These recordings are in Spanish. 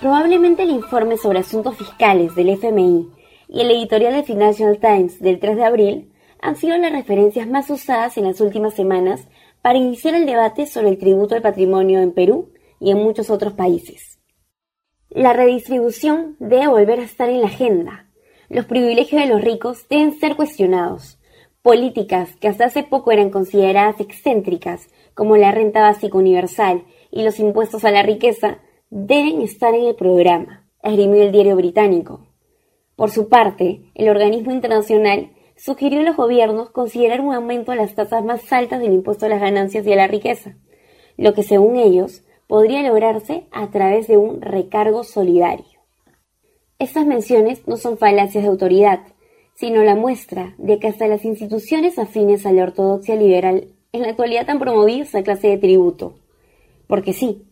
Probablemente el informe sobre asuntos fiscales del FMI y el editorial de Financial Times del 3 de abril han sido las referencias más usadas en las últimas semanas para iniciar el debate sobre el tributo al patrimonio en Perú y en muchos otros países. La redistribución debe volver a estar en la agenda. Los privilegios de los ricos deben ser cuestionados. Políticas que hasta hace poco eran consideradas excéntricas, como la renta básica universal y los impuestos a la riqueza, deben estar en el programa, esgrimió el diario británico. Por su parte, el organismo internacional sugirió a los gobiernos considerar un aumento a las tasas más altas del impuesto a las ganancias y a la riqueza, lo que según ellos podría lograrse a través de un recargo solidario. Estas menciones no son falacias de autoridad, sino la muestra de que hasta las instituciones afines a la ortodoxia liberal en la actualidad han promovido esa clase de tributo. Porque sí,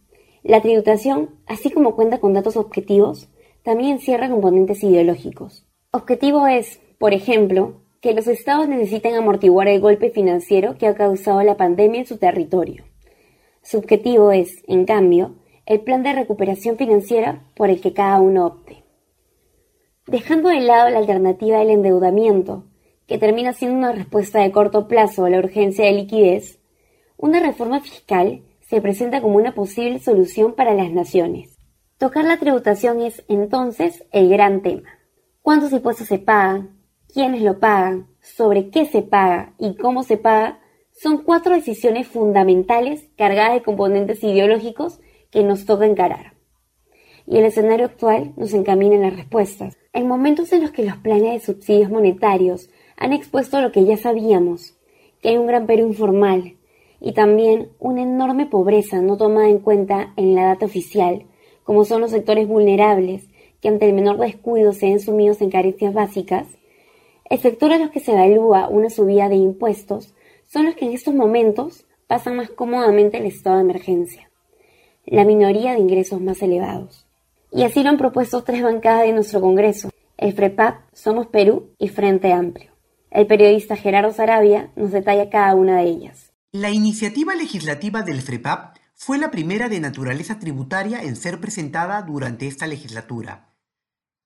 la tributación, así como cuenta con datos objetivos, también encierra componentes ideológicos. Objetivo es, por ejemplo, que los estados necesitan amortiguar el golpe financiero que ha causado la pandemia en su territorio. Subjetivo es, en cambio, el plan de recuperación financiera por el que cada uno opte. Dejando de lado la alternativa del endeudamiento, que termina siendo una respuesta de corto plazo a la urgencia de liquidez, una reforma fiscal se presenta como una posible solución para las naciones. Tocar la tributación es entonces el gran tema. ¿Cuántos impuestos se pagan? ¿Quiénes lo pagan? ¿Sobre qué se paga? ¿Y cómo se paga? Son cuatro decisiones fundamentales cargadas de componentes ideológicos que nos toca encarar. Y el escenario actual nos encamina en las respuestas. En momentos en los que los planes de subsidios monetarios han expuesto lo que ya sabíamos, que hay un gran Perú informal, y también una enorme pobreza no tomada en cuenta en la data oficial, como son los sectores vulnerables, que ante el menor descuido se ven sumidos en carencias básicas, el sector a los que se evalúa una subida de impuestos son los que en estos momentos pasan más cómodamente el estado de emergencia, la minoría de ingresos más elevados. Y así lo han propuesto tres bancadas de nuestro Congreso, el FREPAP, Somos Perú y Frente Amplio. El periodista Gerardo Sarabia nos detalla cada una de ellas. La iniciativa legislativa del FREPAP fue la primera de naturaleza tributaria en ser presentada durante esta legislatura.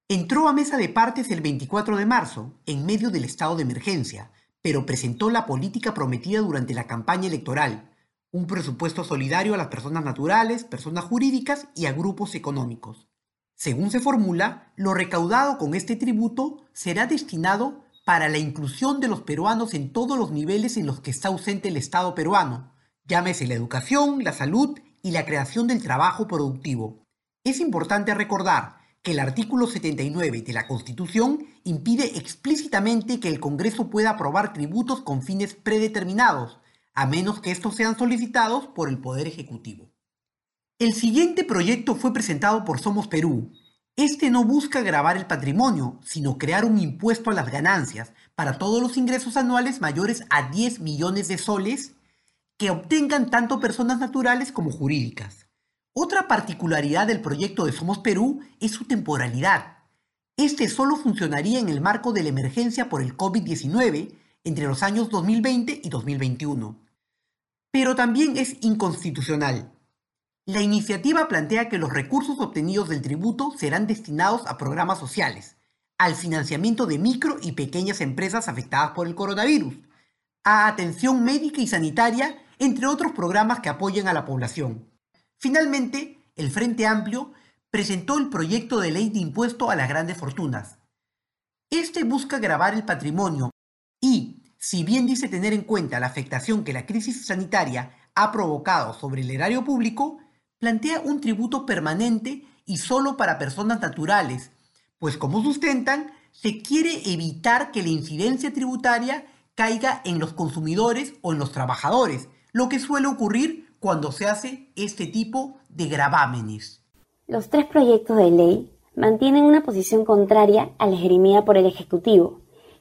Entró a mesa de partes el 24 de marzo, en medio del estado de emergencia, pero presentó la política prometida durante la campaña electoral, un presupuesto solidario a las personas naturales, personas jurídicas y a grupos económicos. Según se formula, lo recaudado con este tributo será destinado para la inclusión de los peruanos en todos los niveles en los que está ausente el Estado peruano, llámese la educación, la salud y la creación del trabajo productivo. Es importante recordar que el artículo 79 de la Constitución impide explícitamente que el Congreso pueda aprobar tributos con fines predeterminados, a menos que estos sean solicitados por el Poder Ejecutivo. El siguiente proyecto fue presentado por Somos Perú, este no busca grabar el patrimonio, sino crear un impuesto a las ganancias para todos los ingresos anuales mayores a 10 millones de soles que obtengan tanto personas naturales como jurídicas. Otra particularidad del proyecto de Somos Perú es su temporalidad. Este solo funcionaría en el marco de la emergencia por el COVID-19 entre los años 2020 y 2021. Pero también es inconstitucional, la iniciativa plantea que los recursos obtenidos del tributo serán destinados a programas sociales, al financiamiento de micro y pequeñas empresas afectadas por el coronavirus, a atención médica y sanitaria, entre otros programas que apoyen a la población. Finalmente, el Frente Amplio presentó el proyecto de ley de impuesto a las grandes fortunas. Este busca grabar el patrimonio y, si bien dice tener en cuenta la afectación que la crisis sanitaria ha provocado sobre el erario público, plantea un tributo permanente y solo para personas naturales, pues como sustentan, se quiere evitar que la incidencia tributaria caiga en los consumidores o en los trabajadores, lo que suele ocurrir cuando se hace este tipo de gravámenes. Los tres proyectos de ley mantienen una posición contraria a la esgrimida por el Ejecutivo,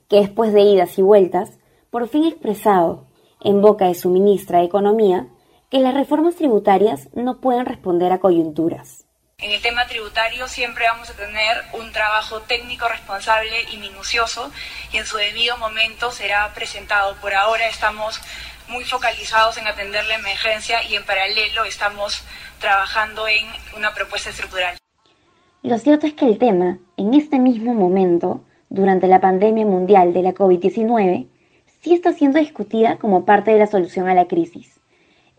que después de idas y vueltas, por fin expresado, en boca de su ministra de Economía, que las reformas tributarias no pueden responder a coyunturas. En el tema tributario siempre vamos a tener un trabajo técnico responsable y minucioso y en su debido momento será presentado. Por ahora estamos muy focalizados en atender la emergencia y en paralelo estamos trabajando en una propuesta estructural. Lo cierto es que el tema, en este mismo momento, durante la pandemia mundial de la COVID-19, sí está siendo discutida como parte de la solución a la crisis.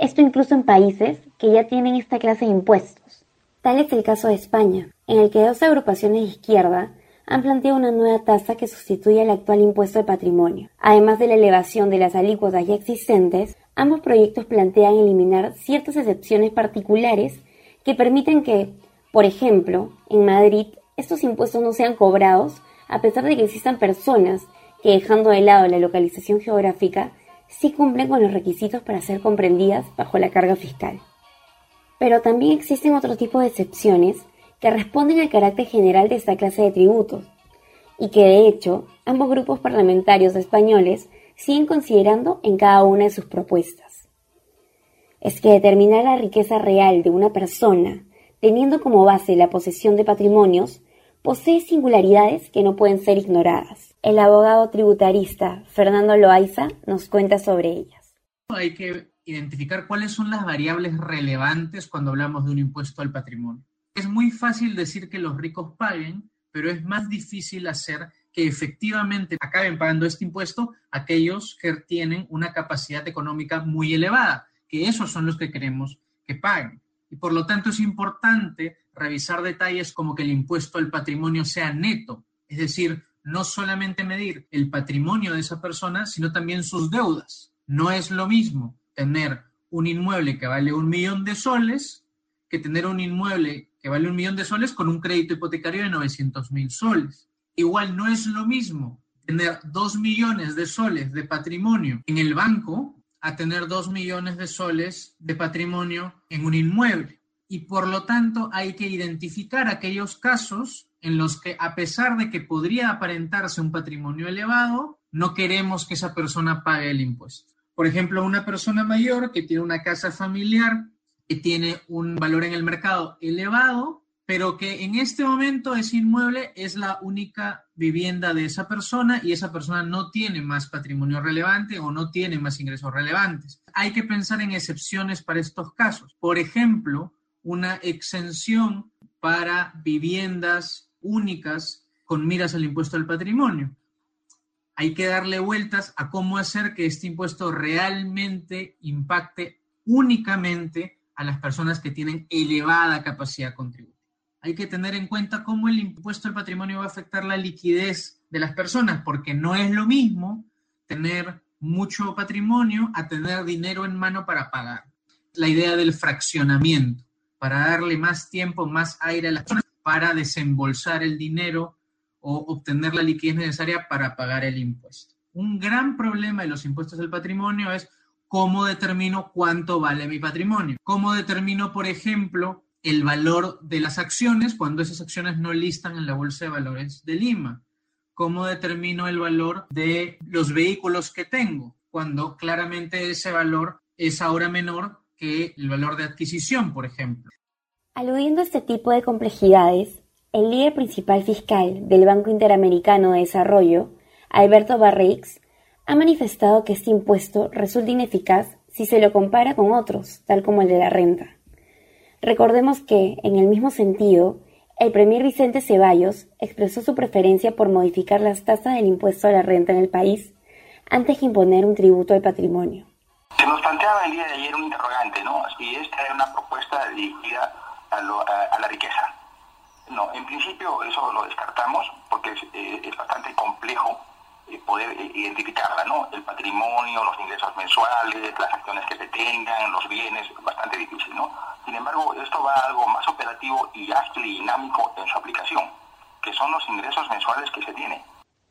Esto incluso en países que ya tienen esta clase de impuestos. Tal es el caso de España, en el que dos agrupaciones de izquierda han planteado una nueva tasa que sustituye al actual impuesto de patrimonio. Además de la elevación de las alícuotas ya existentes, ambos proyectos plantean eliminar ciertas excepciones particulares que permiten que, por ejemplo, en Madrid, estos impuestos no sean cobrados a pesar de que existan personas que, dejando de lado la localización geográfica, sí cumplen con los requisitos para ser comprendidas bajo la carga fiscal. Pero también existen otro tipo de excepciones que responden al carácter general de esta clase de tributos, y que de hecho ambos grupos parlamentarios españoles siguen considerando en cada una de sus propuestas. Es que determinar la riqueza real de una persona teniendo como base la posesión de patrimonios, posee singularidades que no pueden ser ignoradas. El abogado tributarista Fernando Loaiza nos cuenta sobre ellas. Hay que identificar cuáles son las variables relevantes cuando hablamos de un impuesto al patrimonio. Es muy fácil decir que los ricos paguen, pero es más difícil hacer que efectivamente acaben pagando este impuesto aquellos que tienen una capacidad económica muy elevada, que esos son los que queremos que paguen y por lo tanto es importante revisar detalles como que el impuesto al patrimonio sea neto, es decir, no solamente medir el patrimonio de esa persona, sino también sus deudas. No es lo mismo tener un inmueble que vale un millón de soles que tener un inmueble que vale un millón de soles con un crédito hipotecario de 900 mil soles. Igual no es lo mismo tener dos millones de soles de patrimonio en el banco a tener dos millones de soles de patrimonio en un inmueble. Y por lo tanto hay que identificar aquellos casos en los que a pesar de que podría aparentarse un patrimonio elevado, no queremos que esa persona pague el impuesto. Por ejemplo, una persona mayor que tiene una casa familiar que tiene un valor en el mercado elevado, pero que en este momento ese inmueble es la única vivienda de esa persona y esa persona no tiene más patrimonio relevante o no tiene más ingresos relevantes. Hay que pensar en excepciones para estos casos. Por ejemplo, una exención para viviendas únicas con miras al impuesto al patrimonio. Hay que darle vueltas a cómo hacer que este impuesto realmente impacte únicamente a las personas que tienen elevada capacidad contributiva hay que tener en cuenta cómo el impuesto al patrimonio va a afectar la liquidez de las personas, porque no es lo mismo tener mucho patrimonio a tener dinero en mano para pagar. La idea del fraccionamiento, para darle más tiempo, más aire a las personas para desembolsar el dinero o obtener la liquidez necesaria para pagar el impuesto. Un gran problema de los impuestos al patrimonio es cómo determino cuánto vale mi patrimonio. Cómo determino, por ejemplo, el valor de las acciones cuando esas acciones no listan en la Bolsa de Valores de Lima. ¿Cómo determino el valor de los vehículos que tengo cuando claramente ese valor es ahora menor que el valor de adquisición, por ejemplo? Aludiendo a este tipo de complejidades, el líder principal fiscal del Banco Interamericano de Desarrollo, Alberto Barrix, ha manifestado que este impuesto resulta ineficaz si se lo compara con otros, tal como el de la renta. Recordemos que, en el mismo sentido, el premier Vicente Ceballos expresó su preferencia por modificar las tasas del impuesto a la renta en el país antes que imponer un tributo al patrimonio. Se nos planteaba el día de ayer un interrogante, ¿no? Si esta era una propuesta dirigida a, la riqueza. No, en principio eso lo descartamos porque es, eh, bastante complejo eh, poder eh, identificarla, ¿no? El patrimonio, los ingresos mensuales, las acciones que se tengan, los bienes, bastante difícil, ¿no? Sin embargo, esto va a algo más operativo y ágil dinámico en su aplicación, que son los ingresos mensuales que se tiene.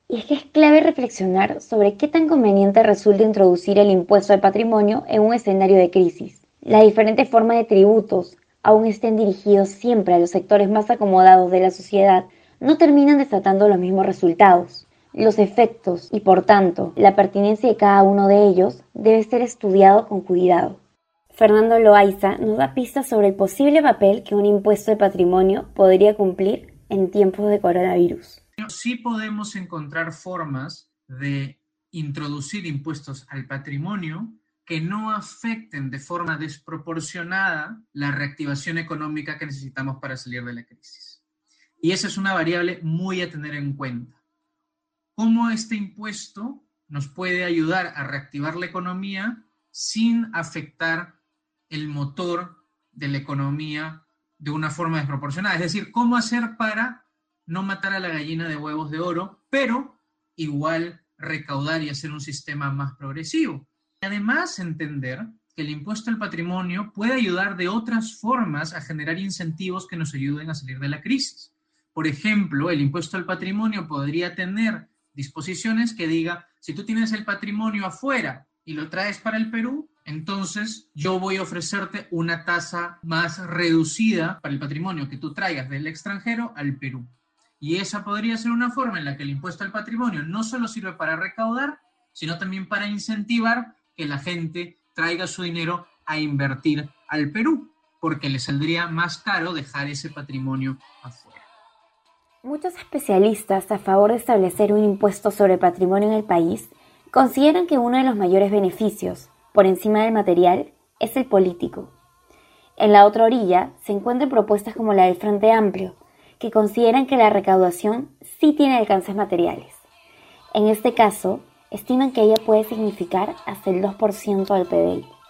Y es que es clave reflexionar sobre qué tan conveniente resulta introducir el impuesto al patrimonio en un escenario de crisis. Las diferentes formas de tributos, aún estén dirigidos siempre a los sectores más acomodados de la sociedad, no terminan desatando los mismos resultados. Los efectos y, por tanto, la pertinencia de cada uno de ellos debe ser estudiado con cuidado. Fernando Loaiza nos da pistas sobre el posible papel que un impuesto de patrimonio podría cumplir en tiempos de coronavirus. Sí podemos encontrar formas de introducir impuestos al patrimonio que no afecten de forma desproporcionada la reactivación económica que necesitamos para salir de la crisis. Y esa es una variable muy a tener en cuenta. ¿Cómo este impuesto nos puede ayudar a reactivar la economía sin afectar el motor de la economía de una forma desproporcionada. Es decir, cómo hacer para no matar a la gallina de huevos de oro, pero igual recaudar y hacer un sistema más progresivo. Además, entender que el impuesto al patrimonio puede ayudar de otras formas a generar incentivos que nos ayuden a salir de la crisis. Por ejemplo, el impuesto al patrimonio podría tener disposiciones que diga, si tú tienes el patrimonio afuera y lo traes para el Perú, entonces yo voy a ofrecerte una tasa más reducida para el patrimonio que tú traigas del extranjero al Perú. Y esa podría ser una forma en la que el impuesto al patrimonio no solo sirve para recaudar, sino también para incentivar que la gente traiga su dinero a invertir al Perú, porque le saldría más caro dejar ese patrimonio afuera. Muchos especialistas a favor de establecer un impuesto sobre patrimonio en el país consideran que uno de los mayores beneficios por encima del material es el político. En la otra orilla se encuentran propuestas como la del Frente Amplio, que consideran que la recaudación sí tiene alcances materiales. En este caso, estiman que ella puede significar hasta el 2% del PBI.